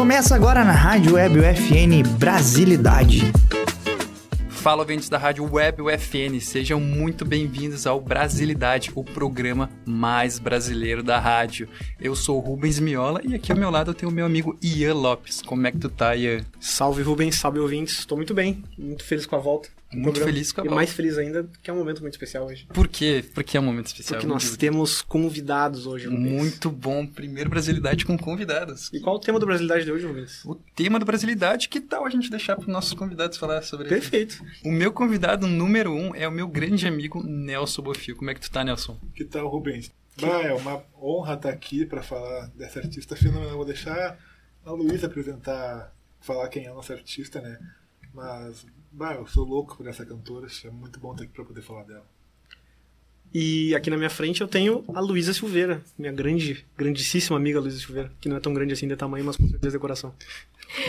Começa agora na Rádio Web UFN Brasilidade. Fala, ouvintes da Rádio Web UFN, sejam muito bem-vindos ao Brasilidade, o programa mais brasileiro da rádio. Eu sou o Rubens Miola e aqui ao meu lado eu tenho o meu amigo Ian Lopes. Como é que tu tá, Ian? Salve Rubens, salve ouvintes, estou muito bem, muito feliz com a volta. Muito programa. feliz com a E mais feliz ainda, porque é um momento muito especial hoje. Por quê? Porque é um momento especial. Porque nós temos convidados hoje, Rubens. Muito bom, primeiro Brasilidade com convidados. E qual o tema do Brasilidade de hoje, Rubens? O tema do Brasilidade, que tal a gente deixar para os nossos convidados falar sobre isso? Perfeito. O meu convidado número um é o meu grande amigo Nelson Bofio. Como é que tu tá, Nelson? Que tal, Rubens? Bah, é uma honra estar aqui para falar dessa artista fenomenal. Vou deixar a Luísa apresentar, falar quem é a nossa artista, né? Mas, bah, eu sou louco por essa cantora. É muito bom estar aqui para poder falar dela. E aqui na minha frente eu tenho a Luísa Silveira, minha grande, grandíssima amiga Luísa Silveira, que não é tão grande assim de tamanho, mas com certeza de coração.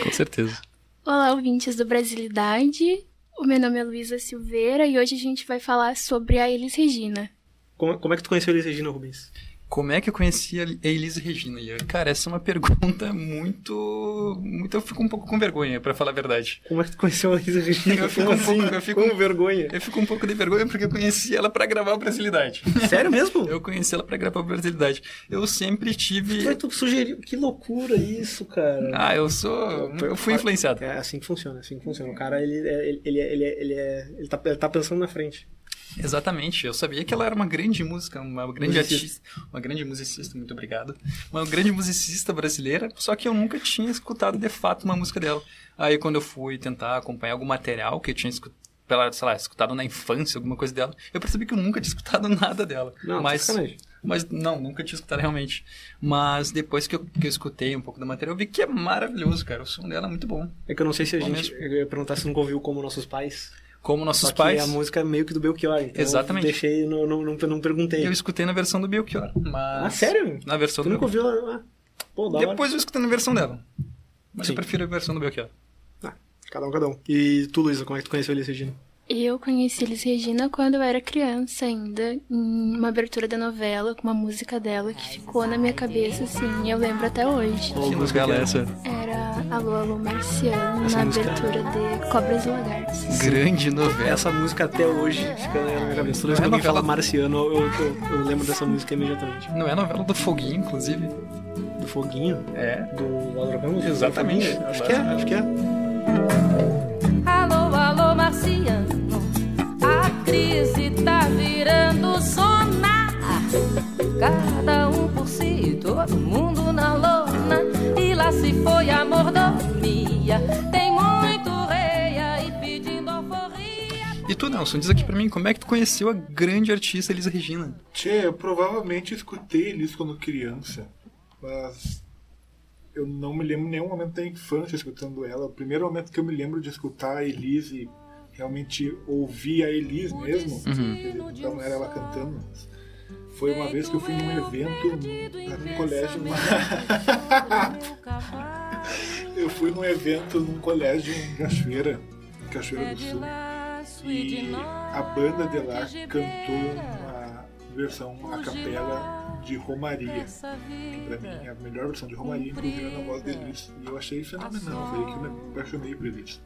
Com certeza. Olá, ouvintes do Brasilidade. O meu nome é Luísa Silveira e hoje a gente vai falar sobre a Elis Regina. Como, como é que tu conheceu a Elis Regina, Rubens? Como é que eu conheci a Elise Regina? Cara, essa é uma pergunta muito. muito eu fico um pouco com vergonha, pra falar a verdade. Como é que tu conheceu a Elis Regina? Eu fico Como um pouco- assim? eu fico- Com vergonha. Eu fico um pouco de vergonha porque eu conheci ela pra gravar o Brasilidade. Sério mesmo? Eu conheci ela pra gravar o Brasilidade. Eu sempre tive. Mas tu sugeriu. Que loucura isso, cara. Ah, eu sou. Eu fui influenciado. É assim que funciona, é assim que funciona. O cara, ele, ele, ele, é- ele, é- ele, é- ele, tá, ele tá pensando na frente. Exatamente, eu sabia que ela era uma grande música, uma grande Musicista. artista, uma grande musicista, muito obrigado. Uma grande musicista brasileira, só que eu nunca tinha escutado de fato uma música dela. Aí quando eu fui tentar acompanhar algum material que eu tinha escutado, pela, sei lá, escutado na infância, alguma coisa dela, eu percebi que eu nunca tinha escutado nada dela. Não, tá mas, sacanagem. mas não, nunca tinha escutado realmente. Mas depois que eu, que eu escutei um pouco do material, eu vi que é maravilhoso, cara. O som dela é muito bom. É que eu não sei se a Bom gente. mesmo. Eu ia perguntar se nunca ouviu como nossos pais. Como nossos Só pais. a música é meio que do Belchior. Então Exatamente. Eu deixei, não, não, não, não perguntei. Eu escutei na versão do Belchior. Mas... Ah, sério? Na versão Tu do nunca ouviu ela? Ah, Pô, da hora. Depois eu escutei na versão dela. Mas Sim. eu prefiro a versão do Belchior. Ah, cada um, cada um. E tu, Luísa, como é que tu conheceu a Elis Regina? Eu conheci Elis Regina quando eu era criança ainda, em uma abertura da novela, com uma música dela que ficou na minha cabeça, assim, eu lembro até hoje. Qual que música é é? essa? Era Alô, Alô Marciano, Essa na música- abertura de Cobras e Lagartos. Grande novela. Essa música até hoje fica na minha cabeça. Toda vez é que alguém novela- fala Marciano, eu, eu, eu lembro dessa música imediatamente. Não é novela do Foguinho, inclusive? Do Foguinho, É. do Álvaro Ramos. Exatamente. Acho que é, acho que é. Todo mundo na lona. E lá se foi a mordomia. Tem muito rei aí pedindo alforria. E tu, Nelson, diz aqui pra mim, como é que tu conheceu a grande artista Elisa Regina? Tchê, eu provavelmente escutei eles quando criança, mas eu não me lembro nenhum momento da infância escutando ela. O primeiro momento que eu me lembro de escutar a Elise e realmente ouvir a Elise mesmo, quer dizer, não era ela cantando, mas foi uma vez que eu fui num evento num, colégio. eu fui num evento num colégio em Cachoeira, em Cachoeira do Sul. E a banda de lá cantou uma versão a capela de Romaria. Que pra mim é a melhor versão de Romaria, inclusive na voz deles. E eu achei fenomenal, foi aí que eu me apaixonei por eles.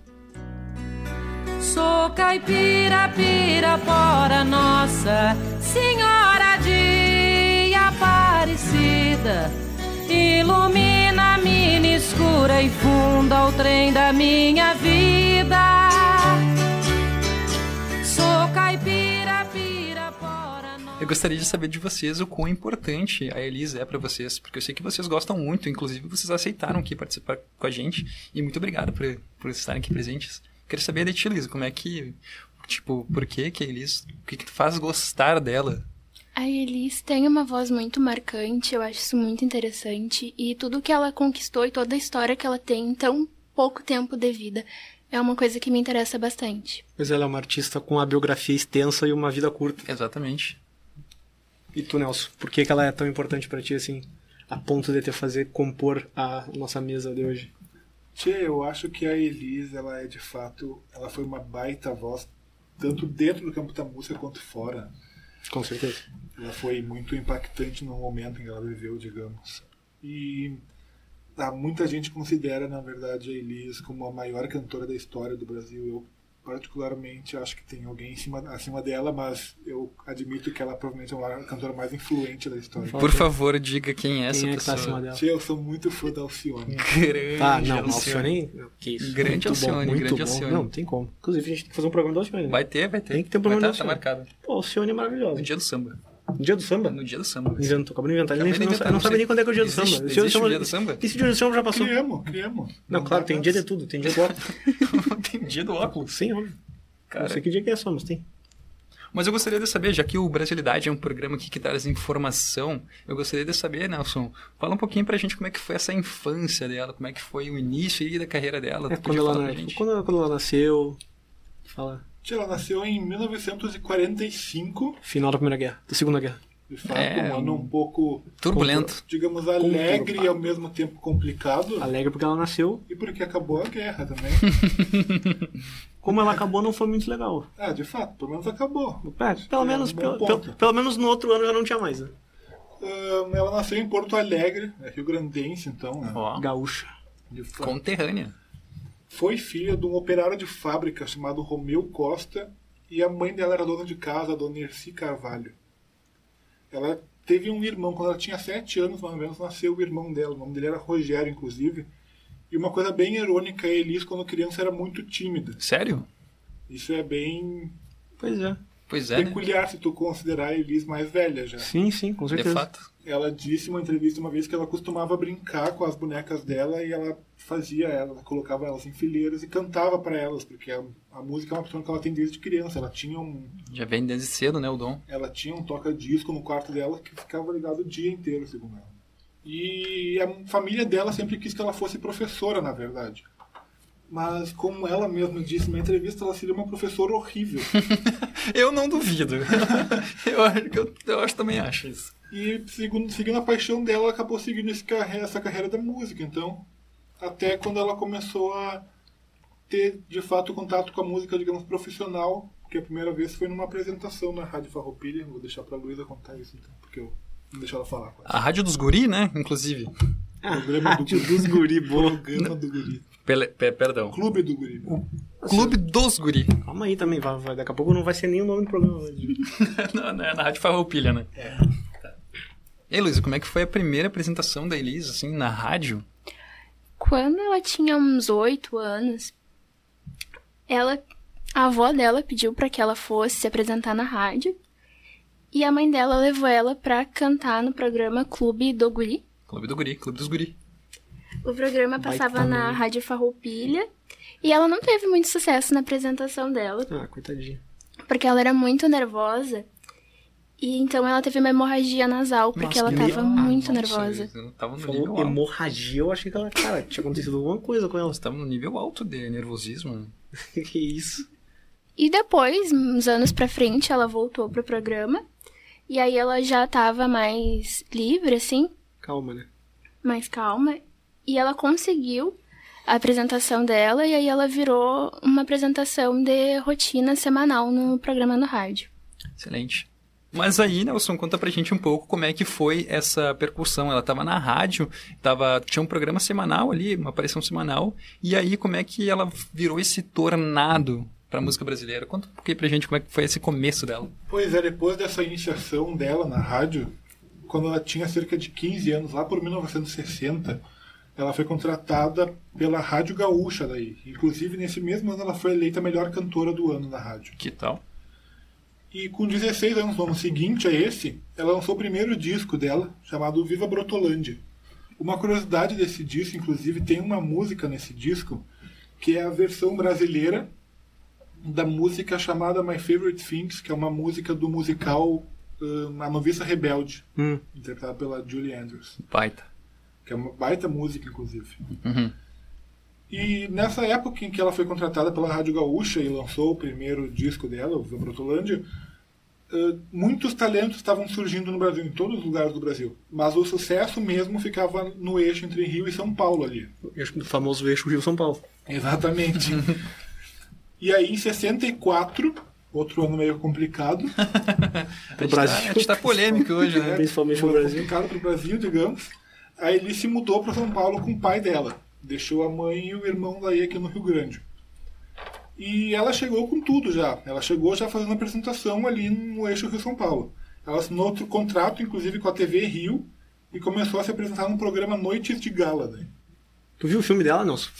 Sou caipira, pirapora, nossa Senhora de Aparecida. Ilumina a mina escura e funda o trem da minha vida. Sou caipira, pirapora, nossa Eu gostaria de saber de vocês o quão importante a Elisa é pra vocês, porque eu sei que vocês gostam muito, inclusive vocês aceitaram aqui participar com a gente, e muito obrigado por, por estarem aqui presentes. Quero saber da tia Elisa, como é que, tipo, por que que a Elisa, o que que tu faz gostar dela? A Elis tem uma voz muito marcante, eu acho isso muito interessante. E tudo que ela conquistou e toda a história que ela tem em tão pouco tempo de vida é uma coisa que me interessa bastante. Pois ela é uma artista com uma biografia extensa e uma vida curta. Exatamente. E tu, Nelson, por que, que ela é tão importante pra ti assim? A ponto de te fazer compor a nossa mesa de hoje. Tchê, eu acho que a Elise, ela é de fato, ela foi uma baita voz, tanto dentro do campo da música quanto fora. Com certeza. Ela foi muito impactante no momento em que ela viveu, digamos. E ah, muita gente considera, na verdade, a Elis como a maior cantora da história do Brasil. Eu, particularmente, acho que tem alguém em cima, acima dela, mas eu admito que ela provavelmente é a cantora mais influente da história. Por favor, diga quem é essa Quem é que tá pessoa. acima dela? Eu sou muito fã da Alcione. Grande Tá, não, Alcione. Que isso. Grande muito Alcione, bom, muito grande bom. Alcione. Não, não tem como. Inclusive, a gente tem que fazer um programa da Alcione. né? Vai ter, vai ter. Tem que ter um vai programa tá, da tá Alcione. marcado. Pô, Alcione é maravilhosa. No dia do samba. No dia do samba? No dia do samba. Inventou, acabou de inventar. Ele nem, não, inventar, não não sabe nem quando é que é o dia do Existe- samba. existe Esse o dia do samba? Esse dia do samba já passou. Criamos, criamos. Não, claro, tem dia de tudo. Tem dia tem dia do óculos. Sim, óbvio. Cara, Não sei que dia que é só, mas tem. Mas eu gostaria de saber, já que o Brasilidade é um programa aqui que traz informação, eu gostaria de saber, Nelson, fala um pouquinho pra gente como é que foi essa infância dela, como é que foi o início aí da carreira dela. É quando ela, quando, quando ela nasceu. Fala. Ela nasceu em 1945, Final da Primeira Guerra, da Segunda Guerra. De fato, É, um ano um pouco, Turbulento. digamos, alegre Conturbado. e ao mesmo tempo complicado. Alegre porque ela nasceu. E porque acabou a guerra também. Como ela acabou, não foi muito legal. ah, de fato, pelo menos acabou. É, pelo, É, menos, um pelo, pelo, pelo menos no outro ano já não tinha mais, né? Ahn, ela nasceu em Porto Alegre, é Rio Grandense, então, né? Ó, Gaúcha. De fato. conterrânea. Foi filha de um operário de fábrica chamado Romeu Costa e a mãe dela era dona de casa, a dona Erci Carvalho. Ela teve um irmão, quando ela tinha sete anos, mais ou menos, nasceu o irmão dela. O nome dele era Rogério, inclusive. E uma coisa bem irônica, a Elis, quando criança, era muito tímida. Sério? Isso é bem Pois é. Pois é, né? peculiar se tu considerar a Elis mais velha já. Sim, sim, com De certeza. fato. Ela disse em uma entrevista uma vez que ela costumava brincar com as bonecas dela e ela fazia ela, colocava elas em fileiras e cantava para elas, porque a, a música é uma opção que ela tem desde criança. Ela tinha um, Já vem desde cedo, né, o dom. ela tinha um toca-disco no quarto dela que ficava ligado o dia inteiro, segundo ela. E a família dela sempre quis que ela fosse professora, na verdade. Mas, como ela mesma disse na entrevista, ela seria uma professora horrível. Eu não duvido. eu, acho que eu, eu acho, também acho isso. E segundo, seguindo a paixão dela, ela acabou seguindo esse carre- essa carreira da música. Então, até quando ela começou a ter, de fato, contato com a música, digamos, profissional, que a primeira vez foi numa apresentação na Rádio Farroupilha. Vou deixar pra Luísa contar isso, então, porque eu não deixar ela falar. Quase. A Rádio dos Guri, né, inclusive. Programa do Rádio Guri. dos guri, boa. Programa do Guri. Pele- pe- perdão. Clube do Guri. Clube dos Guri. Calma aí também, vai, vai- daqui a pouco não vai ser nem o nome do programa. na, na, na Rádio Farroupilha, né? É. E aí, Luísa, como é que foi a primeira apresentação da Elisa, assim, na rádio? Quando ela tinha uns oito anos, ela, a avó dela pediu pra que ela fosse se apresentar na rádio. E a mãe dela levou ela pra cantar no programa Clube do Guri. Clube do Guri, Clube dos Guri. O programa Baita passava na. Rádio Farroupilha. E ela não teve muito sucesso na apresentação dela, Ah, coitadinha. porque ela era muito nervosa. E então ela teve uma hemorragia nasal, porque Nossa, ela tava medo. muito Ah, Nossa, nervosa. eu Tava no nível hemorragia, eu achei que ela, cara, tinha acontecido alguma coisa com ela. Você tava no nível alto de nervosismo. que isso? E depois, uns anos pra frente, ela voltou pro programa. E aí ela já tava mais livre, assim, Calma, né? mais calma. E ela conseguiu a apresentação dela, e aí ela virou uma apresentação de rotina semanal no programa no rádio. Excelente. Mas aí, Nelson, conta pra gente um pouco como é que foi essa percussão. Ela tava na rádio, tava, tinha um programa semanal ali, uma aparição semanal, e aí como é que ela virou esse tornado pra música brasileira? Conta um pouquinho pra gente como é que foi esse começo dela. Pois é, depois dessa iniciação dela na rádio, quando ela tinha cerca de 15 anos, lá por 1960, ela foi contratada pela Rádio Gaúcha daí. Inclusive, nesse mesmo ano, ela foi eleita a melhor cantora do ano na rádio. Que tal? E com 16 anos, no ano seguinte a esse, ela lançou o primeiro disco dela, chamado Viva Brotolândia. Uma curiosidade desse disco, inclusive, tem uma música nesse disco, que é a versão brasileira da música chamada My Favorite Things, que é uma música do musical hum, A Noviça Rebelde, Hum. interpretada pela Julie Andrews, Baita. Que é uma baita música, inclusive. Uhum. E nessa época em que ela foi contratada pela Rádio Gaúcha e lançou o primeiro disco dela, o Viva Brotolândia, eh, muitos talentos estavam surgindo no Brasil, em todos os lugares do Brasil. Mas o sucesso mesmo ficava no eixo entre Rio e São Paulo ali. O famoso eixo Rio-São Paulo. Exatamente. e aí, em 64, outro ano meio complicado, A gente, Brasil. Tá, a gente tá polêmico hoje, né? Principalmente no foi Brasil. complicado para o Brasil, digamos, A Eli se mudou para São Paulo com o pai dela. Deixou a mãe e o irmão daí aqui no Rio Grande. E ela chegou com tudo já. Ela chegou já fazendo apresentação ali no eixo Rio-São Paulo. Ela assinou outro contrato, inclusive com a TV Rio, e começou a se apresentar no programa Noites de Gala. Daí. Tu viu o filme dela, Nelson?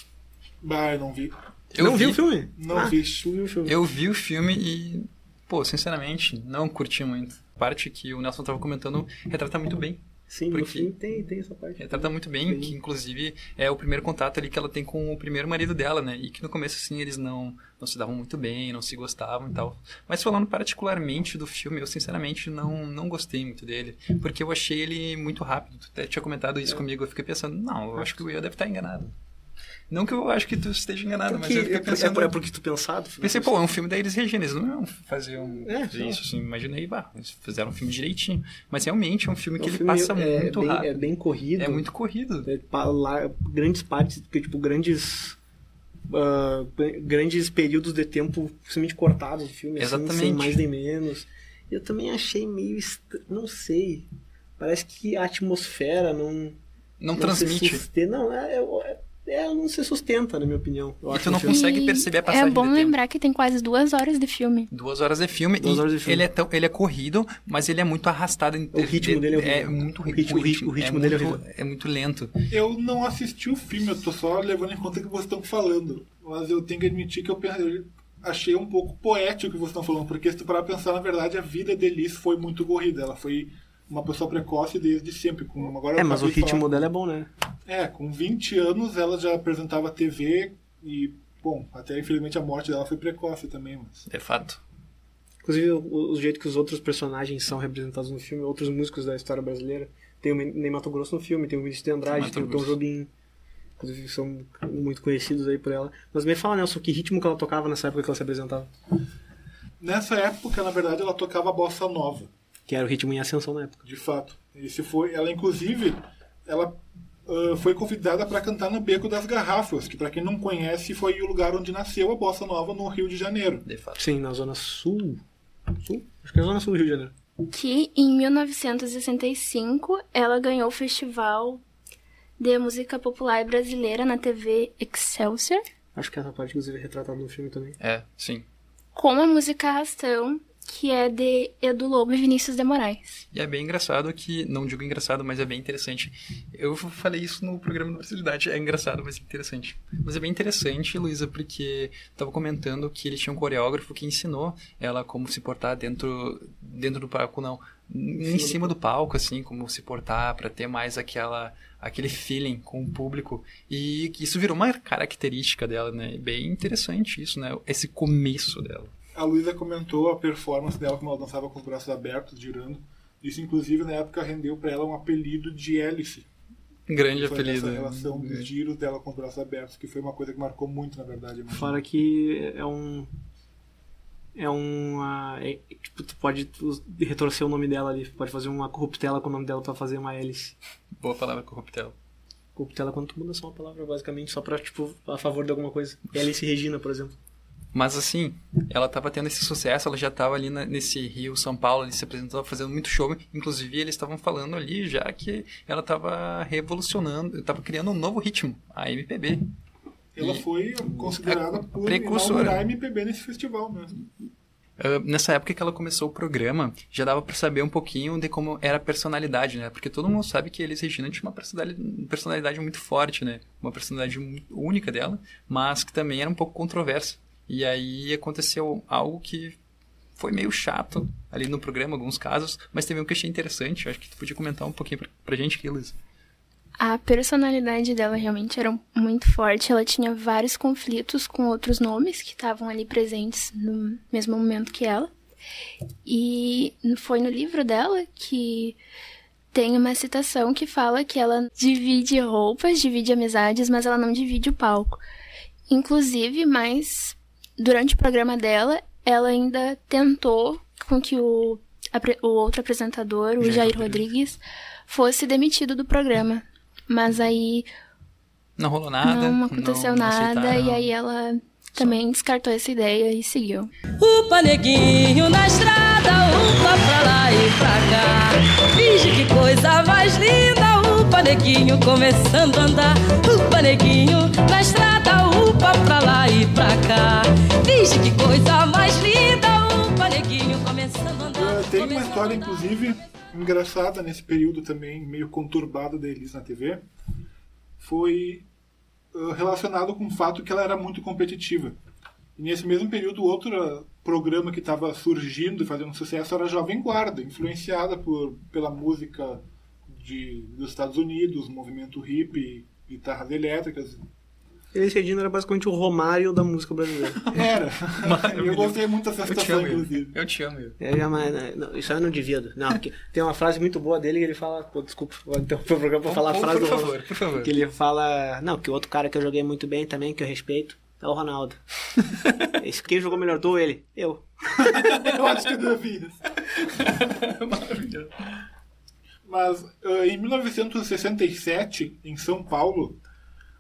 Bah, eu não vi. Eu não vi. viu o filme? Não ah, vi. Viu o filme. Eu vi o filme e, pô, sinceramente, não curti muito. A parte que o Nelson tava comentando retrata muito bem. Sim, no porque- tem, tem essa parte. Retrata muito bem, Sim. que inclusive é o primeiro contato ali que ela tem com o primeiro marido dela, né? E que no começo, assim, eles não, não se davam muito bem, não se gostavam e tal. Mas falando particularmente do filme, eu sinceramente não, não gostei muito dele. Porque eu achei ele muito rápido. Tu até tinha comentado isso comigo, eu fiquei pensando, não, eu acho que o Will deve estar enganado. Não que eu acho que tu esteja enganado, mas eu Porque, fiquei é, pensando... é, é porque tu pensado. Pensei, pô, é um filme da Elis Regina, eles não iam fazer, um, É, não. isso, assim, imaginei, bah, eles fizeram um filme direitinho. Mas realmente é um filme É um que ele filme passa é muito bem, rápido. É bem corrido. É muito corrido. É, lá, grandes partes, porque, tipo, grandes. ah, grandes períodos de tempo simplesmente cortados do filme, assim, sem Exatamente. mais nem menos. Eu também achei meio. Não sei. Parece que a atmosfera não. Não, não transmite. Se não, é, é, é, não se sustenta, na minha opinião. Eu E acho tu não filme. consegue perceber a passagem É bom de tempo. lembrar que tem quase duas horas de filme. Duas horas de filme Duas e horas de filme. Ele, é tão, ele é corrido, mas ele é muito arrastado. Em, O ritmo dele é é muito O ritmo- o ritmo- o ritmo é dele é muito, é muito lento. Eu não assisti o filme, eu tô só levando em conta o que vocês estão falando. Mas eu tenho que admitir que eu, achei um pouco poético o que vocês estão falando, porque se tu parar pra pensar, na verdade, a vida de Elis foi muito corrida. Ela foi uma pessoa precoce desde sempre. Com, agora É, mas o ritmo falar- dela é bom, né? É, com 20 anos ela já apresentava TV e, bom, até infelizmente a morte dela foi precoce também, mas... De fato. Inclusive, o, o jeito que os outros personagens são representados no filme, outros músicos da história brasileira. Tem o Ney Mato Grosso no filme, tem o Vinícius de Andrade, tem o Tom. Jobim. Inclusive, são muito conhecidos aí por ela. Mas me fala, Nelson, que ritmo que ela tocava nessa época que ela se apresentava? Nessa época, na verdade, ela tocava bossa nova. Que era o ritmo em ascensão na época. De fato. Esse foi, ela inclusive, ela ah, foi convidada para cantar no Beco das Garrafas, que para quem não conhece foi o lugar onde nasceu a bossa nova no Rio de Janeiro. De fato. Sim, na Zona Sul. Sul? Acho que é a Zona Sul do Rio de Janeiro. Que em 1965 ela ganhou o festival de música popular brasileira na TV Excelsior Acho que essa parte, inclusive, é retratada no filme também. É, sim. com a música Arrastão, que é de Edu Lobo e Vinícius de Moraes. E é bem engraçado que, não digo engraçado, mas é bem interessante. Eu falei isso no programa da Brasilidade, é engraçado, mas é interessante. Mas é bem interessante, Luísa, porque tava comentando que ele tinha um coreógrafo que ensinou ela como se portar dentro, dentro do palco, não, em cima do palco, assim, como se portar para ter mais aquela aquele feeling com o público e isso virou uma característica dela, né? Bem interessante isso, né? Esse começo dela. A Luísa comentou a performance dela como ela dançava com os braços abertos, girando. Isso, inclusive, na época rendeu para ela um apelido de hélice. Grande Foi apelido. essa relação dos giros dela com os braços abertos, que foi uma coisa que marcou muito, na verdade. imagino. Fora que é um. É um. ah, é- tipo, tu pode retorcer o nome dela ali. Pode fazer uma corruptela com o nome dela pra fazer uma hélice. Boa palavra corruptela. Corruptela quando tu muda só uma palavra, basicamente, só pra, tipo, a favor de alguma coisa. Hélice Regina, por exemplo. Mas assim, ela tava tendo esse sucesso, ela já tava ali na- nesse Rio, São Paulo, ali se apresentou, fazendo muito show. Inclusive, eles estavam falando ali já que ela tava revolucionando, tava criando um novo ritmo, a MPB. Ela E- foi considerada por precursora. a MPB nesse festival mesmo. Ah, nessa época que ela começou o programa, já dava pra saber um pouquinho de como era a personalidade, né? Porque todo mundo sabe que Elis Regina tinha uma personalidade, personalidade muito forte, né? Uma personalidade única dela, mas que também era um pouco controversa. E aí aconteceu algo que foi meio chato ali no programa, alguns casos, mas teve um que achei interessante. Acho que tu podia comentar um pouquinho pra, pra gente Luiz. A personalidade dela realmente era muito forte. Ela tinha vários conflitos com outros nomes que estavam ali presentes no mesmo momento que ela. E foi no livro dela que tem uma citação que fala que ela divide roupas, divide amizades, mas ela não divide o palco. Inclusive, mas durante o programa dela, ela ainda tentou com que o, o outro apresentador, o Jair Jair Rodrigues. Fosse demitido do programa. Mas aí Não rolou nada. não aconteceu nada aceitaram. e aí ela também descartou essa ideia e seguiu. Upa neguinho na estrada, upa pra lá e pra cá. Finge que coisa mais linda, upa neguinho começando a andar. Upa, neguinho, na estrada, upa pra lá e história, a inclusive, engraçada nesse período também, meio conturbado da Elis na TV. Foi relacionado com o fato que ela era muito competitiva. E nesse mesmo período, outro programa que estava surgindo e fazendo sucesso era Jovem Guarda, influenciada por, pela música de, dos Estados Unidos, movimento hippie, guitarras elétricas. Ele Regina era basicamente o Romário da música brasileira. Era! eu gostei muito dessa Eu situação, inclusive. Eu te amo. É, jamais, né? não, isso aí eu não divido. Não, porque tem uma frase muito boa dele que ele fala. Pô, desculpa, vou interromper o programa pra falar a frase por do Ronaldo. favor, por favor. Que ele fala. Não, que o outro cara que eu joguei muito bem também, que eu respeito, é o Ronaldo. Esse, quem jogou melhor ou ele? Eu. Eu acho que eu devia. Maravilhoso. Mas ah, em 1967, em São Paulo,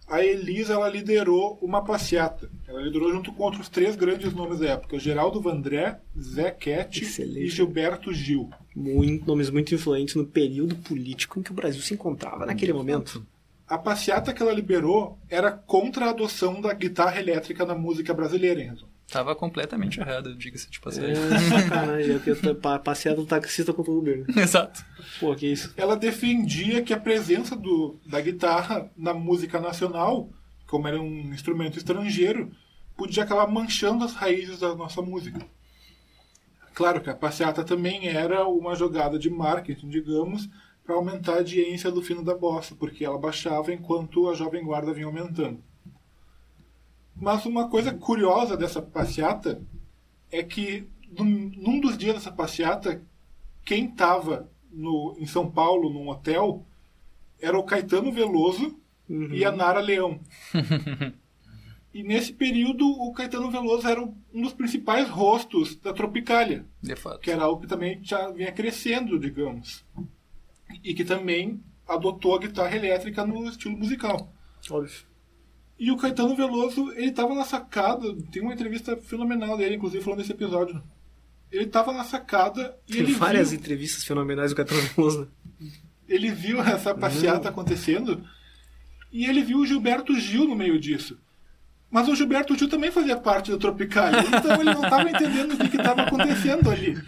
a Elisa ela liderou uma passeata. Ela liderou junto com outros três grandes nomes da época: Geraldo Vandré, Zé Excelente. e Gilberto Gil. Muito, nomes muito influentes no período político em que o Brasil se encontrava naquele momento. A passeata que ela liberou era contra a adoção da guitarra elétrica na música brasileira, hein, Renzo? Tava completamente errado, diga-se de passagem. É, sacanagem, é do taxista contra o Uber. Exato. Pô, que isso. Ela defendia que a presença do, da guitarra na música nacional, como era um instrumento estrangeiro, podia acabar manchando as raízes da nossa música. Claro que a passeata também era uma jogada de marketing, digamos, para aumentar a audiência do fino da bossa, porque ela baixava enquanto a Jovem Guarda vinha aumentando. Mas uma coisa curiosa dessa passeata é que num, dos dias dessa passeata, quem estava em São Paulo, num hotel, era o Caetano Veloso e a Nara Leão. e nesse período, o Caetano Veloso era um dos principais rostos da Tropicália, De fato. que era algo que também já vinha crescendo, digamos. E que também adotou a guitarra elétrica no estilo musical. Óbvio. E o Caetano Veloso, ele tava na sacada, tem uma entrevista fenomenal dele, inclusive, falando desse episódio. Ele tava na sacada e Tem ele várias viu, entrevistas fenomenais do Caetano Veloso. né? ele viu essa passeata acontecendo e ele viu o Gilberto Gil no meio disso. Mas o Gilberto Gil também fazia parte da Tropicália, então ele não tava entendendo o que estava acontecendo ali.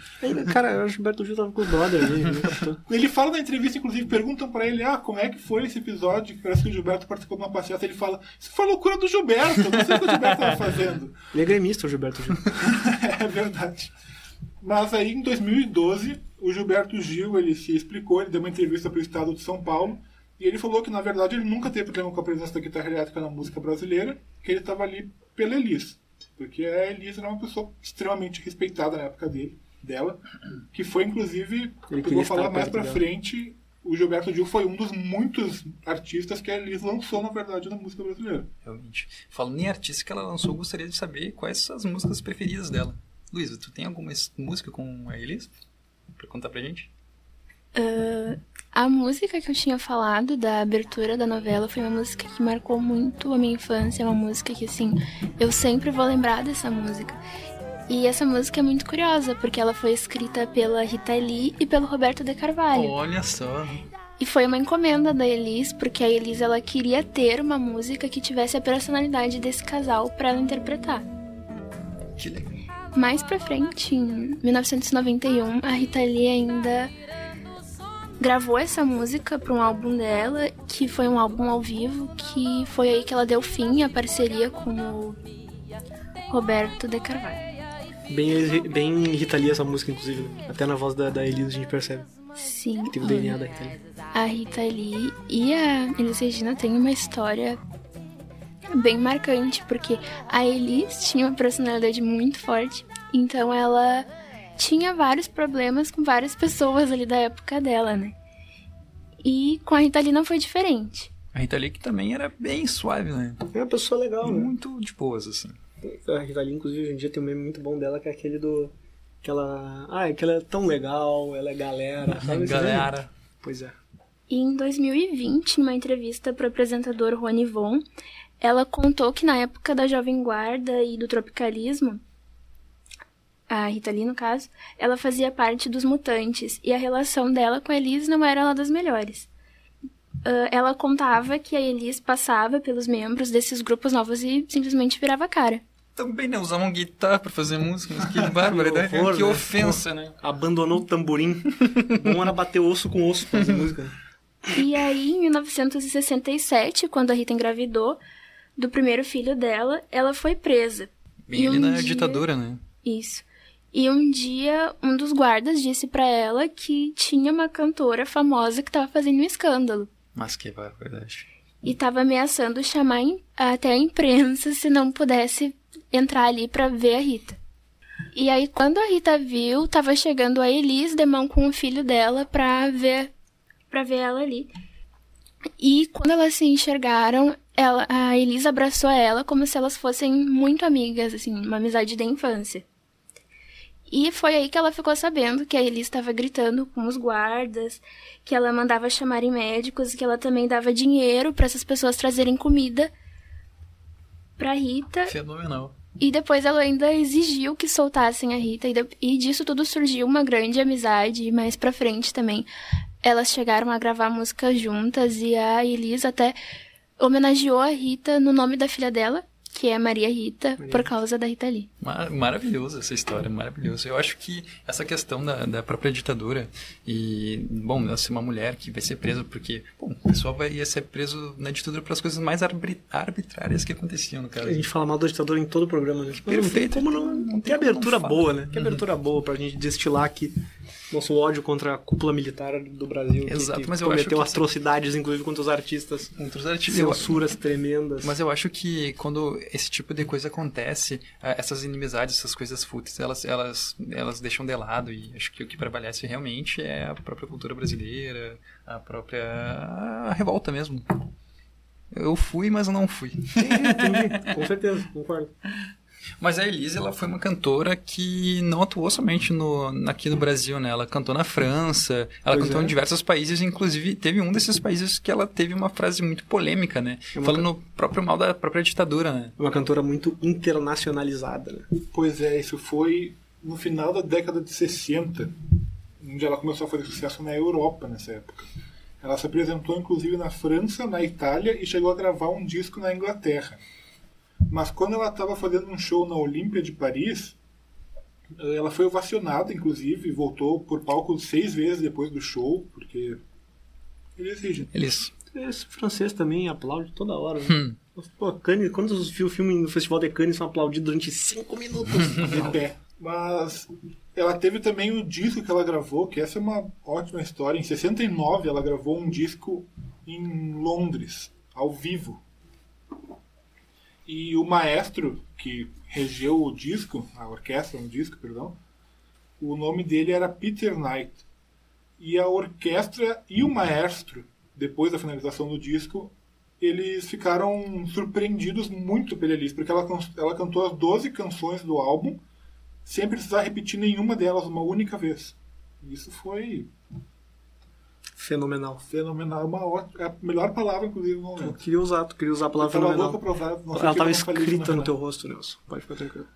Cara, o Gilberto Gil tava com os brothers ali. né? Ele fala na entrevista, inclusive, perguntam pra ele, ah, como é que foi esse episódio que parece que o Gilberto participou de uma passeata. Ele fala, isso foi loucura do Gilberto, eu não sei o que o Gilberto estava fazendo. Ele é gremista, o Gilberto Gil. é verdade. Mas aí, em 2012, o Gilberto Gil, ele se explicou, ele deu uma entrevista para o Estado de São Paulo, e ele falou que, na verdade, ele nunca teve problema com a presença da guitarra elétrica na música brasileira, que ele estava ali pela Elis. Porque a Elis era uma pessoa extremamente respeitada na época dele, dela, que foi, inclusive, Ele eu vou falar mais pra dela. frente, o Gilberto Gil foi um dos muitos artistas que a Elis lançou, na verdade, na música brasileira. Realmente. Falando em artista que ela lançou, eu gostaria de saber quais são as músicas preferidas dela. Luísa, tu tem alguma música com a Elis? Pra contar pra gente? A música que eu tinha falado da abertura da novela foi uma música que marcou muito a minha infância, é uma música que assim, eu sempre vou lembrar dessa música. E essa música é muito curiosa, porque ela foi escrita pela Rita Lee e pelo Roberto de Carvalho. Olha só. E foi uma encomenda da Elis, porque a Elis ela queria ter uma música que tivesse a personalidade desse casal para ela interpretar. Que legal. Mais pra frente, em 1991, a Rita Lee ainda gravou essa música para um álbum dela, que foi um álbum ao vivo, que foi aí que ela deu fim à parceria com o Roberto de Carvalho. Bem, bem Rita Lee essa música, inclusive. né? Até na voz da, da Elisa a gente percebe. Sim. Teve o DNA da Rita Lee. A Rita Lee e a Elis Regina têm uma história bem marcante, porque a Elis tinha uma personalidade muito forte, então ela tinha vários problemas com várias pessoas ali da época dela, né? E com a Rita Lee não foi diferente. A Rita Lee que também era bem suave, né? É uma pessoa legal, né? Muito de boas, assim. A Rita Lee, inclusive, hoje em dia tem um meme muito bom dela, que é aquele do... Que ela... Ah, é que ela é tão legal, ela é galera, sabe? Galera. Pois é. E em 2020, numa entrevista para o apresentador Rony Von, ela contou que na época da Jovem Guarda e do tropicalismo, a Rita Lee, no caso, ela fazia parte dos mutantes e a relação dela com a Elis não era lá das melhores. ah, ela contava que a Elis passava pelos membros desses grupos novos e simplesmente virava a cara. Também, né? Usavam guitarra pra fazer música, mas que barbaridade, horror, que né? ofensa, né? Abandonou o tamborim. Bom era bater osso com osso pra fazer música. E aí, em 1967, quando a Rita engravidou do primeiro filho dela, ela foi presa. Bem E ali um na dia- ditadura, né? Isso. E um dia, um dos guardas disse pra ela que tinha uma cantora famosa que tava fazendo um escândalo. Mas que barbaridade. E tava ameaçando chamar até a imprensa se não pudesse entrar ali pra ver a Rita. E aí, quando a Rita viu, tava chegando a Elis de mão com o filho dela pra ver, pra ver ela ali. E quando elas se enxergaram, ela, a Elis abraçou ela como se elas fossem muito amigas, assim, uma amizade da infância. E foi aí que ela ficou sabendo que a Elis estava gritando com os guardas, que ela mandava chamarem médicos, que ela também dava dinheiro para essas pessoas trazerem comida pra Rita. Fenomenal. E depois ela ainda exigiu que soltassem a Rita. E, de- e disso tudo surgiu uma grande amizade. E mais pra frente também. Elas chegaram a gravar música juntas. E a Elis até homenageou a Rita no nome da filha dela, que é Maria Rita, por causa da Rita Lee. Mar- Maravilhoso essa história, maravilhoso. Eu acho que essa questão da, da própria ditadura e, bom, ela ser uma mulher que vai ser presa porque, bom, o pessoal vai ia ser preso na ditadura pelas coisas mais arbitrárias que aconteciam, no caso. A gente fala mal da ditadura em todo o programa, né? Não tem Perfeito. Como não, Não que tem abertura não boa, né? Que abertura boa pra gente destilar aqui nosso ódio contra a cúpula militar do Brasil. que- Exato, que mas eu acho que- atrocidades, inclusive contra os artistas. Outros artistas. eu- Censuras tremendas. Mas eu acho que quando esse tipo de coisa acontece, ah, essas inimizades, essas coisas fúteis, elas, elas, elas deixam de lado. E acho que o que prevalece realmente é a própria cultura brasileira, a própria a revolta mesmo. Eu fui, mas eu não fui. Entendi, com certeza, concordo. Mas a Elise, ela foi uma cantora que não atuou somente no, aqui no Brasil, né? Ela cantou na França, ela Pois cantou é. em diversos países, inclusive teve um desses países que ela teve uma frase muito polêmica, né? É Falando próprio mal da própria ditadura, né? Uma cantora muito internacionalizada, né? Pois é, isso foi no final da década de 60, onde ela começou a fazer sucesso na Europa nessa época. Ela se apresentou inclusive na França, na Itália e chegou a gravar um disco na Inglaterra. Mas quando ela estava fazendo um show na Olímpia de Paris, eh, ela foi ovacionada, inclusive, e voltou por palco seis vezes depois do show, porque ele exige. Eles. Esse francês também aplaude toda hora. Né? Hum. Pô, Cannes, quantos fi- filmes no Festival de Cannes são aplaudidos durante cinco minutos? de pé. Mas ela teve também o disco que ela gravou, que essa é uma ótima história. Em 69 ela gravou um disco em Londres, ao vivo. E o maestro que regeu o disco, a orquestra no disco, perdão, o nome dele era Peter Knight. E a orquestra e o maestro, depois da finalização do disco, eles ficaram surpreendidos muito pela Elis, porque ela, ela cantou as 12 canções do álbum sem precisar repetir nenhuma delas uma única vez. Isso foi Fenomenal. fenomenal, uma ótima, é a melhor palavra, inclusive, no Eu queria usar, tu queria usar a palavra fenomenal. louco pra usar, não Ela porque eu tava não falei isso escrita no teu rosto, Nelson. Pode ficar tranquilo.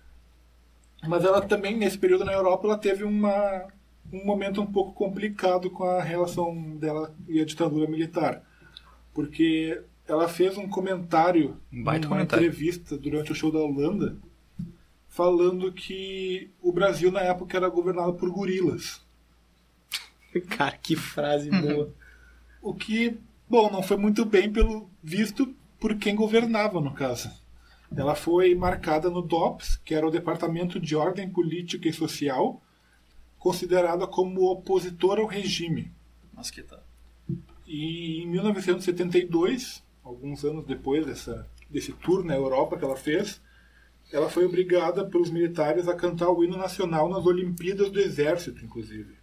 Mas ela também, nesse período na Europa, ela teve uma, um momento um pouco complicado com a relação dela e a ditadura militar. Porque ela fez um comentário, Um numa comentário. entrevista durante o show da Holanda, falando que o Brasil na época era governado por gorilas. Cara, que frase boa. O que, bom, não foi muito bem pelo visto por quem governava, no caso. Ela foi marcada no DOPS, que era o Departamento de Ordem Política e Social, considerada como opositora ao regime. Mas que tá. E em 1972, alguns anos depois dessa, desse tour na Europa que ela fez, ela foi obrigada pelos militares a cantar o hino nacional nas Olimpíadas do Exército, inclusive.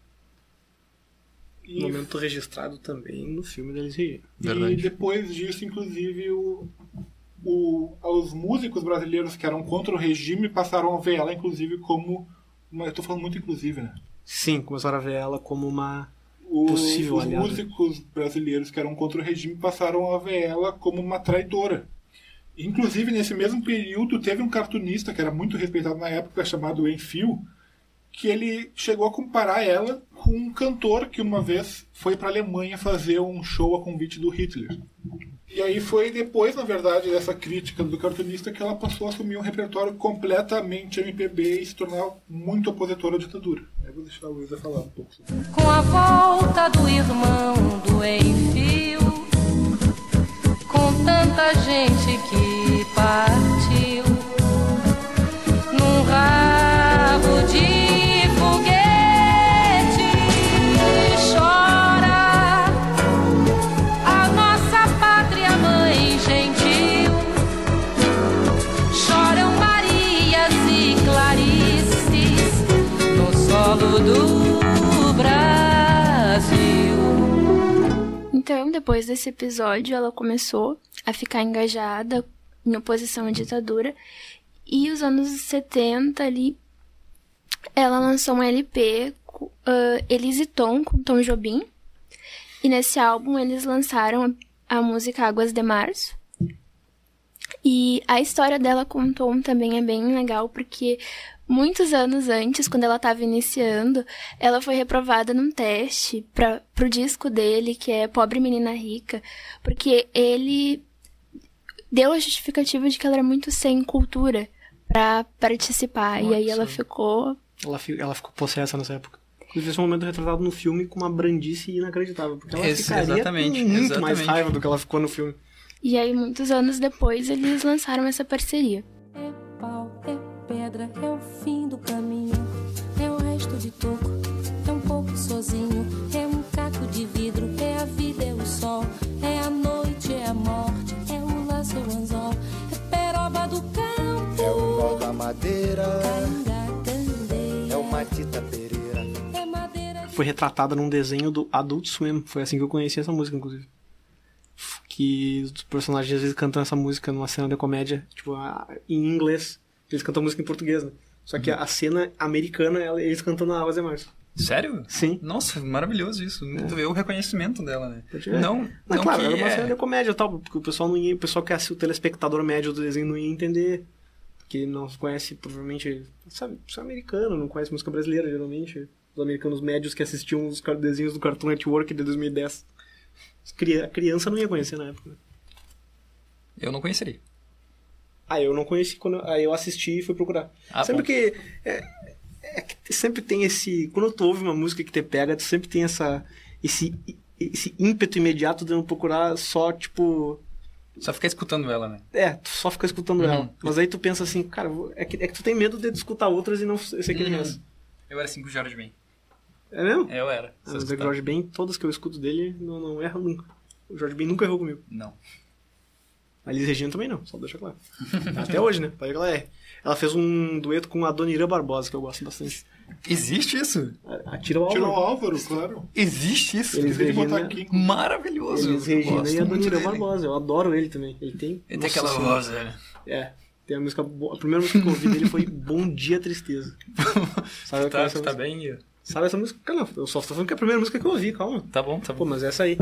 E Momento registrado também no filme da Elis Regina. Verdade. E depois disso, inclusive, o, o, os músicos brasileiros que eram contra o regime passaram a ver ela, inclusive, como. Uma, eu tô falando muito inclusive, né? Sim, começaram a ver ela como uma. Os, Possível os aliada. músicos brasileiros que eram contra o regime passaram a ver ela como uma traidora. Inclusive, nesse mesmo período, teve um cartunista que era muito respeitado na época, chamado Enfio, que ele chegou a comparar ela com um cantor que uma vez foi para a Alemanha fazer um show a convite do Hitler. E aí foi depois, na verdade, dessa crítica do cartunista que ela passou a assumir um repertório completamente MPB e se tornar muito opositora à ditadura. Aí vou deixar a Luísa falar um pouco sobre isso. Com a volta do irmão do enfio, com tanta gente que partiu, depois desse episódio, ela começou a ficar engajada em oposição à ditadura. E os anos 70 ali, ela lançou um LP, co- ah, Elise Tom, com Tom Jobim. E nesse álbum eles lançaram a, a música Águas de Março. E a história dela com Tom também é bem legal, porque muitos anos antes, quando ela estava iniciando, ela foi reprovada num teste para pro disco dele, que é Pobre Menina Rica, porque ele deu a justificativa de que ela era muito sem cultura pra participar. e aí ela Nossa. ficou. Ela, fi- ela ficou possessa nessa época. Inclusive, esse é um momento retratado no filme com uma brandice inacreditável. Porque ela Esse- ficaria exatamente, com muito mais exatamente. raiva do que ela ficou no filme. E aí, muitos anos depois, eles lançaram essa parceria. É pau, é pedra, é o fim do caminho. É o resto de toco, é um pouco sozinho. É um caco de vidro, é a vida, é o sol. É a noite, é a morte, é o laço, é o anzol. É peroba do campo. É o nó da madeira, é o Matita Pereira. É madeira de Foi retratada num desenho do Adult Swim. Foi assim que eu conheci essa música, inclusive. Que os personagens às vezes cantam essa música numa cena de comédia, tipo, a- em inglês. Eles cantam música em português, né? Só que a cena americana, eles cantam na Águas de Março. Sério? Sim. Nossa, maravilhoso isso. Tu vê o reconhecimento dela, né? Ver. Não, não claro, era uma é- cena de comédia tal, porque o pessoal não ia, o pessoal que é o telespectador médio do desenho não ia entender. Que não conhece, provavelmente, sabe, é americano, não conhece música brasileira, geralmente. Os americanos médios que assistiam os desenhos do Cartoon Network de 2010. A criança não ia conhecer na época. Eu não conheceria. Ah, eu não conheci quando. Aí eu assisti e fui procurar. Ah, sempre bom. que. É, é que sempre tem esse. Quando tu ouve uma música que te pega, tu sempre tem essa. Esse, esse ímpeto imediato de não procurar só, tipo. Só ficar escutando ela, né? É, tu só fica escutando Uhum. ela. Mas aí tu pensa assim, cara, é que, é que tu tem medo de escutar outras e não ser Uhum. essa. Eu era assim com o George Ben. É mesmo? Eu era. Ah, mas o escutava. George Ben, todas que eu escuto dele, não, não erra nunca. O George Ben nunca errou comigo. Não. A Liz Regina também não, só deixa claro. Até hoje, né? Pode que ela é. Ela fez um dueto com a Dona Irã Barbosa, que eu gosto bastante. Existe isso? A- Atira o Tirou o Álvaro. Álvaro, claro. Existe isso? Eles de botar Regina- aqui. Maravilhoso. Eles Eu Regina e a Dona Irã. Barbosa. Eu adoro ele também. Ele tem. Ele tem aquela Senhora. voz, né? É. Tem a música. A primeira música que eu ouvi dele foi Bom Dia Tristeza. Sabe, Tá, tu tá bem? Ian? Sabe essa música? Cara, eu só tô falando que é a primeira música que eu ouvi, calma. Tá bom, tá Pô, bom. mas essa aí.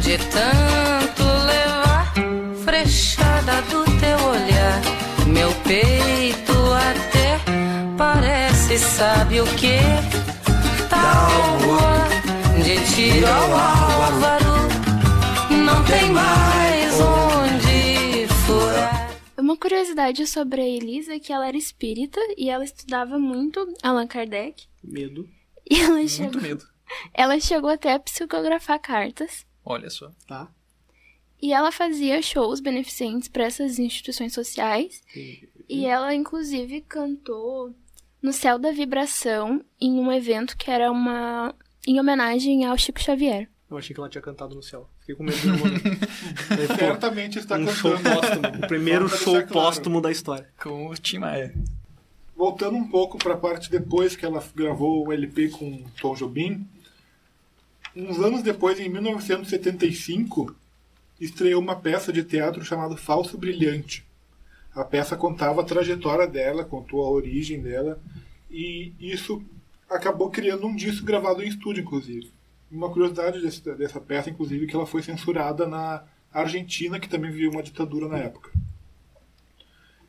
De tanto levar frechada do teu olhar, meu peito até parece, sabe o que? Tábua de tiro ao álvaro, não tem mais curiosidade sobre a Elisa é que ela era espírita e ela estudava muito Allan Kardec. Medo. E ela Muito chegou, medo. ela chegou até a psicografar cartas. Olha só. Tá? E ela fazia shows beneficentes para essas instituições sociais. E ela, inclusive, cantou no Céu da Vibração em um evento que era uma. em homenagem ao Chico Xavier. Eu achei que ela tinha cantado no céu. Fiquei com medo de pô, Certamente está Um show cantando. póstumo. O primeiro show claro. póstumo da história. Com o Tim Maia. Voltando um pouco para a parte depois que ela gravou o LP com Tom Jobim, uns anos depois, em 1975, estreou uma peça de teatro chamada Falso Brilhante. A peça contava a trajetória dela, contou a origem dela, e isso acabou criando um disco gravado em estúdio, inclusive. Uma curiosidade desse- dessa peça, inclusive, é que ela foi censurada na Argentina, que também vivia uma ditadura na época.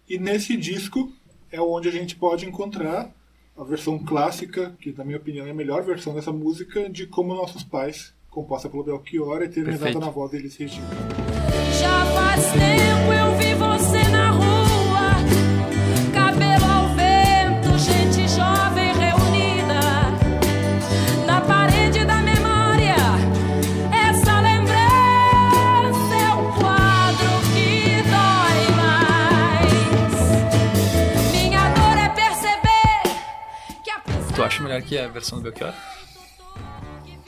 E nesse disco é onde a gente pode encontrar a versão clássica, que na minha opinião é a melhor versão dessa música, de Como Nossos Pais, composta pelo Belchior e eternizada Perfeito. na voz deles Regina. Já faz tempo eu Que a versão do Belchior?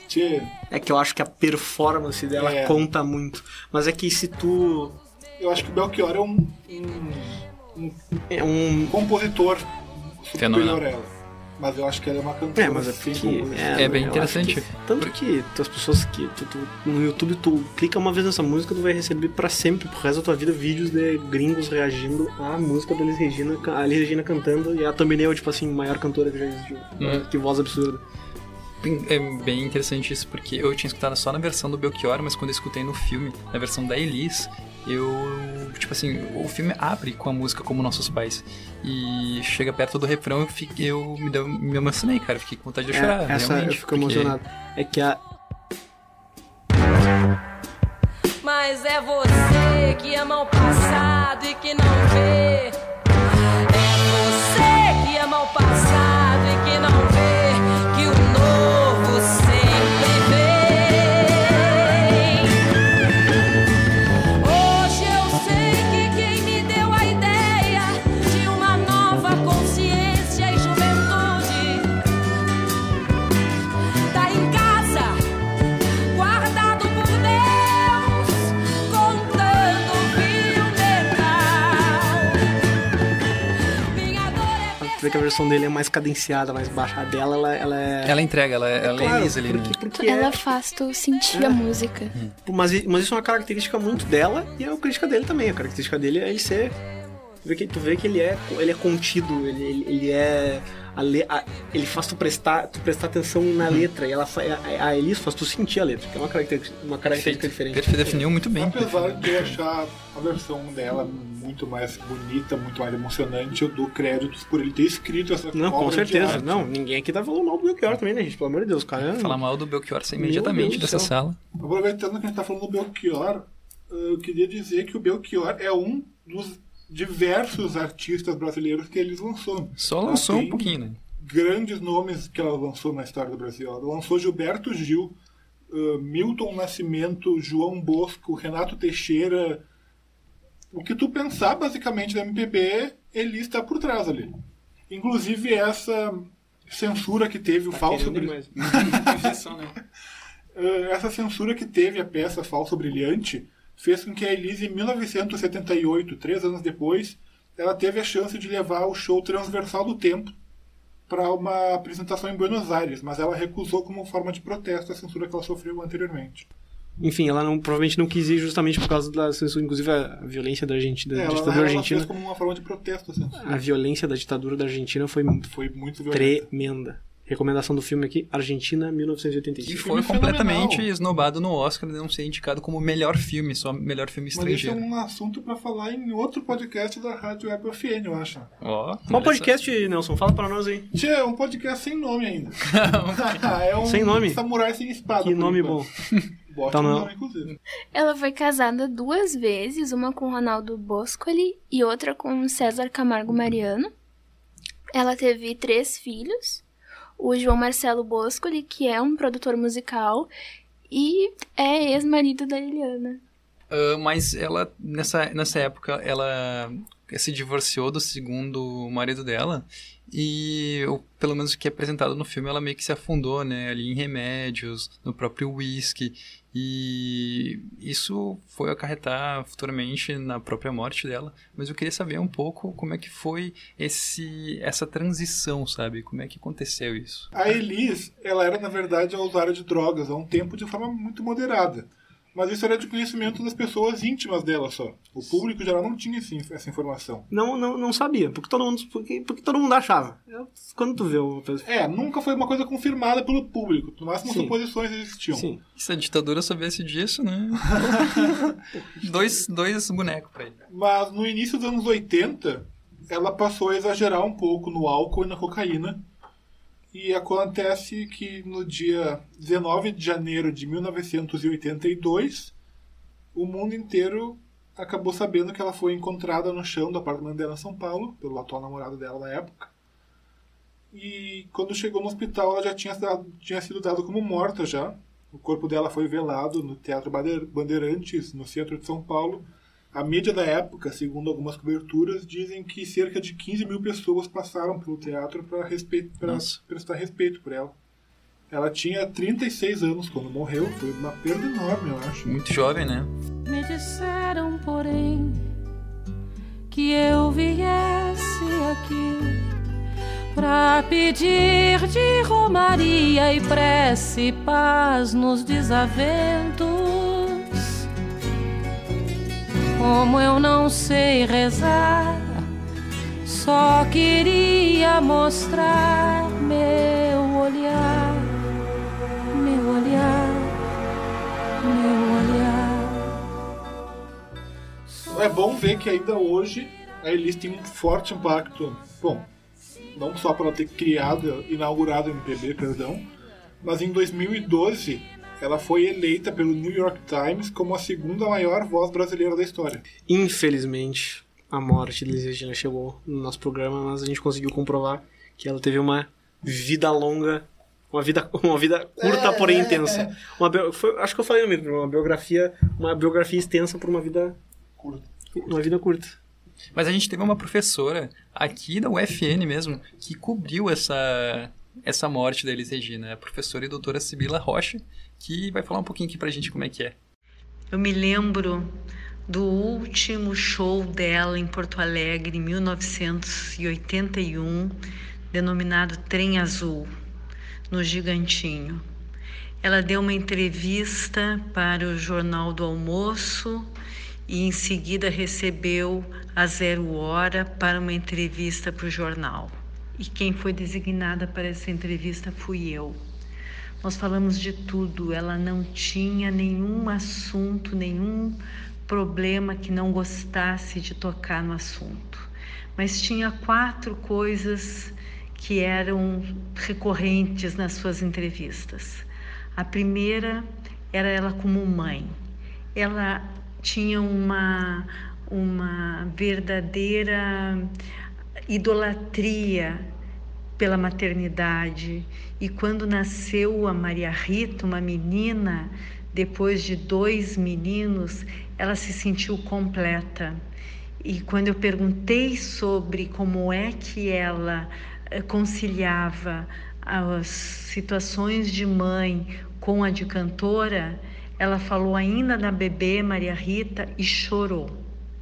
Tchê, É que eu acho que a performance dela É. conta muito. Mas é que se tu. eu acho que o Belchior é um, um É um. compositor superior a ela. Mas eu acho que ela é uma cantora. É, mas é porque. composição. É bem interessante. que- tanto que as pessoas que. Tu, tu- no YouTube, tu clica uma vez nessa música, tu vai receber pra sempre, pro resto da tua vida, vídeos de gringos reagindo à música da Elis Regina, a Elis Regina cantando e a thumbnail, tipo assim, maior cantora que já existiu. Hum. Que voz absurda. É bem interessante isso, porque eu tinha escutado só na versão do Belchior, mas quando eu escutei no filme, na versão da Elis, eu. Tipo assim, o filme abre com a música Como Nossos Pais. E chega perto do refrão, eu, fiquei, eu me, deu, me emocionei, cara. Fiquei com vontade de chorar. É, essa eu realmente, fico porque- emocionado. É que a. Mas é você que ama o passado e que não vê. É dele é mais cadenciada, mais baixa. A dela, ela, ela é. Ela entrega, ela, ela Claro, é lisa ali, né? porque, porque Ela é- faz tu sentir É. a música. Mas, i- mas isso é uma característica muito dela e é uma crítica dele também. A característica dele é ele ser. Tu vê que, tu vê que ele, é, ele é contido, ele, ele, ele é. A le- a- ele faz tu prestar, tu prestar atenção na letra e ela a, a Elis faz tu sentir a letra, que é uma característica, uma característica diferente. Perfeito, definiu muito bem. Apesar de eu achar a versão dela muito mais bonita, muito mais emocionante, eu dou créditos por ele ter escrito essa Não, com certeza. arte. Não, ninguém aqui tá falando mal do Belchior também, né, gente? Pelo amor de Deus, cara. Falar mal do Belchior sai imediatamente dessa sala. Aproveitando que a gente tá falando do Belchior, eu queria dizer que o Belchior é um dos diversos artistas brasileiros que eles lançou. Só Ela lançou um pouquinho, né? Grandes nomes que ela lançou na história do Brasil. Ela lançou Gilberto Gil, uh, Milton Nascimento, João Bosco, Renato Teixeira. O que tu pensar basicamente da MPB, ele está por trás ali. Inclusive essa censura que teve o falso Querendo Bri- demais. Uh, essa censura que teve a peça Falso Brilhante fez com que a Elise, em 1978, três anos depois, ela teve a chance de levar o show Transversal do Tempo para uma apresentação em Buenos Aires, mas ela recusou como forma de protesto a censura que ela sofreu anteriormente. Enfim, ela não, provavelmente não quis ir justamente por causa da censura, inclusive a violência da, Argentina, da É, ela, ditadura ela argentina. fez como uma forma de protesto a censura. A violência da ditadura da Argentina foi Foi muito violenta. tremenda. Recomendação do filme aqui, Argentina, E 1985. foi filme é completamente fenomenal. esnobado no Oscar de não ser indicado como melhor filme, só melhor filme Mas isso é estrangeiro. um assunto para falar em outro podcast da Rádio Web FN, eu acho. Ó, Qual olha podcast, Nelson? Fala pra nós aí. Tchê, é um podcast sem nome ainda. é um Sem nome? samurai sem espada. Que nome bom. Tá inclusive. Ela foi casada duas vezes, uma com Ronaldo Boscoli e outra com César Camargo Mariano. Ela teve três filhos, o João Marcelo Boscoli, que é um produtor musical, e é ex-marido da Eliana. Ah, mas ela, nessa, nessa época, ela se divorciou do segundo marido dela e, pelo menos o que é apresentado no filme, ela meio que se afundou, né, ali em remédios, no próprio whisky e isso foi acarretar futuramente na própria morte dela. Mas eu queria saber um pouco como é que foi esse, essa transição, sabe? Como é que aconteceu isso? A Elis, ela era, na verdade, a usuária de drogas há um tempo de forma muito moderada. Mas isso era de conhecimento das pessoas íntimas dela só. O público geral não tinha esse- essa informação. Não, não, não sabia, porque todo mundo, porque, porque todo mundo achava. Eu- Quando tu vê pessoa... É, nunca foi uma coisa confirmada pelo público. No máximo, Sim. suposições existiam. Sim. Se a ditadura soubesse disso, né? dois, dois bonecos pra ele. Mas no início dos anos 80, ela passou a exagerar um pouco no álcool e na cocaína. E acontece que no dia 19 de janeiro de 1982, o mundo inteiro acabou sabendo que ela foi encontrada no chão do apartamento dela em São Paulo, pelo atual namorado dela da época. E quando chegou no hospital, ela já tinha, tinha sido dada como morta já. O corpo dela foi velado no Teatro Bandeirantes, no centro de São Paulo. A mídia da época, segundo algumas coberturas, dizem que cerca de 15 mil pessoas passaram pelo teatro para prestar respeito por ela. Ela tinha 36 anos quando morreu, foi uma perda enorme, eu acho. Muito jovem, né? Me disseram, porém, que eu viesse aqui pra pedir de romaria e prece paz nos desaventos. Como eu não sei rezar, só queria mostrar meu olhar, meu olhar, meu olhar. É bom ver que ainda hoje a Elis tem um forte impacto. Bom, não só por ela ter criado, inaugurado o MPB, perdão, mas em 2012 ela foi eleita pelo New York Times como a segunda maior voz brasileira da história. Infelizmente, a morte de Elis Regina chegou no nosso programa, mas a gente conseguiu comprovar que ela teve uma vida longa, uma vida, uma vida curta, porém intensa. Uma bio- foi- acho que eu falei no meio, uma biografia, uma biografia extensa por uma vida, Curta. uma vida curta. Mas a gente teve uma professora aqui da UFN mesmo que cobriu essa, essa morte da Elis Regina, a professora e doutora Sibila Rocha, que vai falar um pouquinho aqui pra gente como é que é. Eu me lembro do último show dela em Porto Alegre, em 1981, denominado Trem Azul, no Gigantinho. Ela deu uma entrevista para o Jornal do Almoço e em seguida recebeu a Zero Hora para uma entrevista para o jornal. E quem foi designada para essa entrevista fui eu. Nós falamos de tudo, ela não tinha nenhum assunto, nenhum problema que não gostasse de tocar no assunto. Mas tinha quatro coisas que eram recorrentes nas suas entrevistas. A primeira era ela como mãe. Ela tinha uma, uma verdadeira idolatria pela maternidade. E quando nasceu a Maria Rita, uma menina, depois de dois meninos, ela se sentiu completa. E quando eu perguntei sobre como é que ela eh, conciliava as situações de mãe com a de cantora, ela falou ainda da bebê Maria Rita e chorou.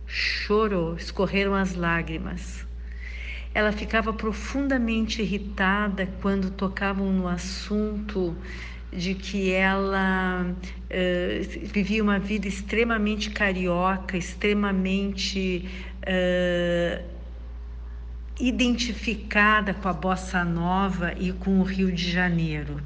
Chorou, escorreram as lágrimas. Ela ficava profundamente irritada quando tocavam no assunto de que ela eh, vivia uma vida extremamente carioca, extremamente eh, identificada com a bossa nova e com o Rio de Janeiro.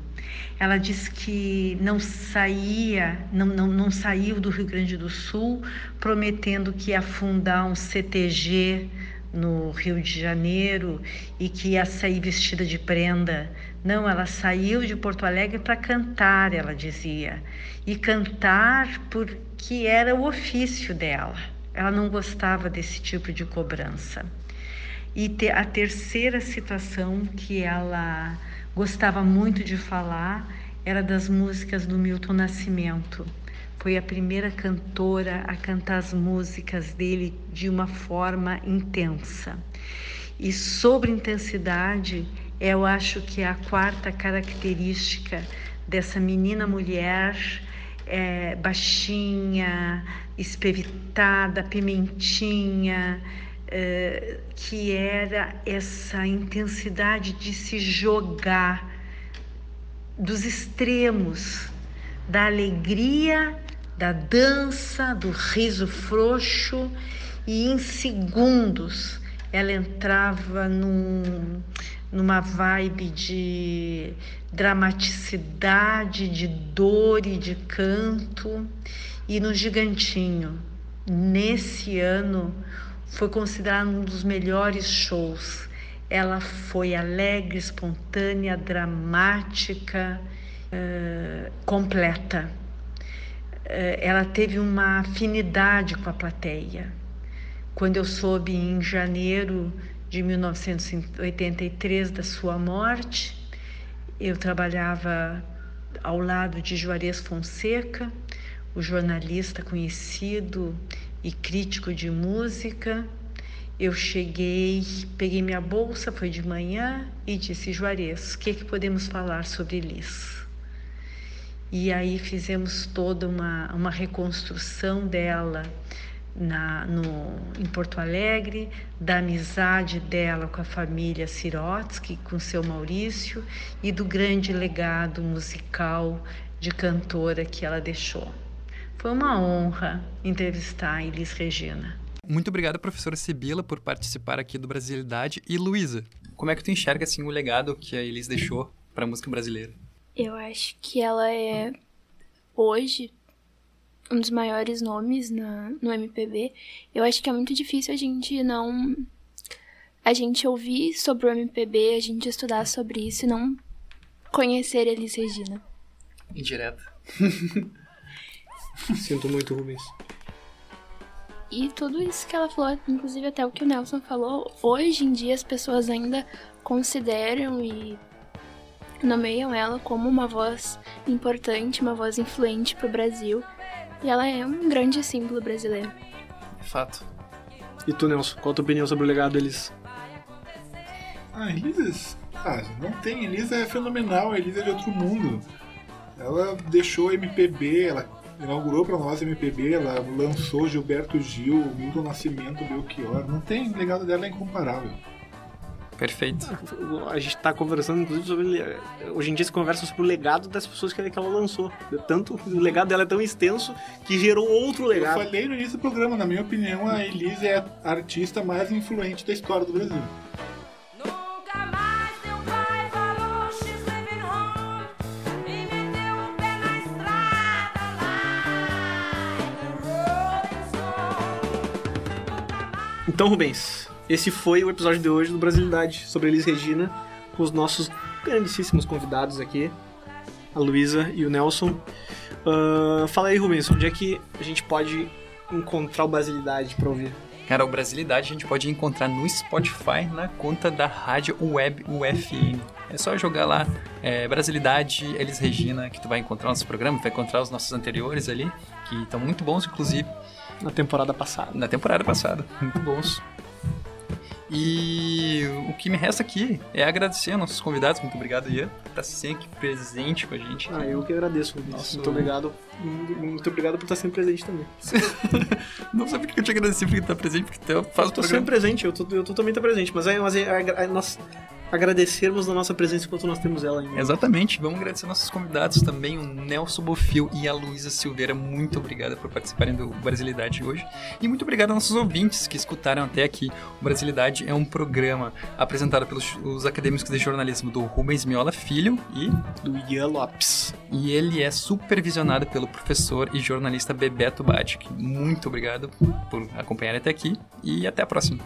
Ela disse que não saía, não, não, não saiu do Rio Grande do Sul, prometendo que ia fundar um CTG no Rio de Janeiro e que ia sair vestida de prenda. Não, ela saiu de Porto Alegre para cantar, ela dizia. E cantar porque era o ofício dela. Ela não gostava desse tipo de cobrança. E a terceira situação que ela gostava muito de falar era das músicas do Milton Nascimento. Foi a primeira cantora a cantar as músicas dele de uma forma intensa. E sobre intensidade, eu acho que a quarta característica dessa menina mulher é, baixinha, espevitada, pimentinha, é, que era essa intensidade de se jogar dos extremos, da alegria da dança, do riso frouxo e em segundos ela entrava num, numa vibe de dramaticidade, de dor e de canto. E no Gigantinho, nesse ano, foi considerado um dos melhores shows. Ela foi alegre, espontânea, dramática, uh, completa. Uh, ela teve uma afinidade com a plateia. Quando eu soube em janeiro de 1983 da sua morte, eu trabalhava ao lado de Juarez Fonseca, o jornalista conhecido e crítico de música. Eu cheguei, peguei minha bolsa, foi de manhã e disse: Juarez, o que, é que podemos falar sobre Liz? E aí fizemos toda uma, uma reconstrução dela na, no, em Porto Alegre, da amizade dela com a família Sirotsky, com seu Maurício, e do grande legado musical de cantora que ela deixou. Foi uma honra entrevistar a Elis Regina. Muito obrigado, professora Sibila, por participar aqui do Brasilidade. E Luísa, como é que tu enxerga assim, o legado que a Elis deixou para a música brasileira? Eu acho que ela é, hoje, um dos maiores nomes na, no MPB. Eu acho que é muito difícil a gente não. A gente ouvir sobre o MPB, a gente estudar sobre isso e não conhecer Elis Regina. Indireta. Sinto muito, Rubens. E tudo isso que ela falou, inclusive até o que o Nelson falou, hoje em dia as pessoas ainda consideram e nomeiam ela como uma voz importante, uma voz influente para o Brasil. E ela é um grande símbolo brasileiro. Fato. E tu, Nelson, qual a tua opinião sobre o legado deles? Ah, Elisa. Ah, não tem. Elisa é fenomenal, a Elisa é de outro mundo. Ela deixou MPB, ela inaugurou para nós MPB, ela lançou Gilberto Gil, Milton Nascimento, Belchior. Não tem, o legado dela é incomparável. Perfeito. A gente tá conversando, inclusive, sobre. Hoje em dia se conversa sobre o legado das pessoas que ela lançou. Tanto o legado dela é tão extenso que gerou outro legado. Eu falei no início do programa, na minha opinião, a Elise é a artista mais influente da história do Brasil. Então, Rubens, esse foi o episódio de hoje do Brasilidade sobre Elis Regina, com os nossos grandíssimos convidados aqui, a Luísa e o Nelson. Uh, fala aí, Rubens, onde é que a gente pode encontrar o Brasilidade para ouvir? Cara, o Brasilidade a gente pode encontrar no Spotify, na conta da Rádio Web UFM. É só jogar lá é, Brasilidade, Elis Regina, que tu vai encontrar nosso programa, vai encontrar os nossos anteriores ali, que estão muito bons, inclusive. Na temporada passada. Na temporada passada, muito bons. E o que me resta aqui é agradecer aos nossos convidados. Muito obrigado, Ian, por estar sempre presente com a gente. Ah, eu que agradeço, Nosso... Muito obrigado. Muito obrigado por estar sempre presente também. Não sei porque eu te agradeci por estar presente, porque tu faz eu tô sempre presente, eu tô, eu tô também tô presente, mas, é, mas é, é, é, nós, agradecermos a nossa presença enquanto nós temos ela ainda. Exatamente. Vamos agradecer nossos convidados também, o Nelson Bofil e a Luísa Silveira. Muito obrigada por participarem do Brasilidade hoje. E muito obrigado aos nossos ouvintes que escutaram até aqui. O Brasilidade é um programa apresentado pelos os acadêmicos de jornalismo do Rubens Miola Filho e do Ian Lopes. E ele é supervisionado pelo professor e jornalista Bebeto Batic. Muito obrigado por acompanhar até aqui e até a próxima.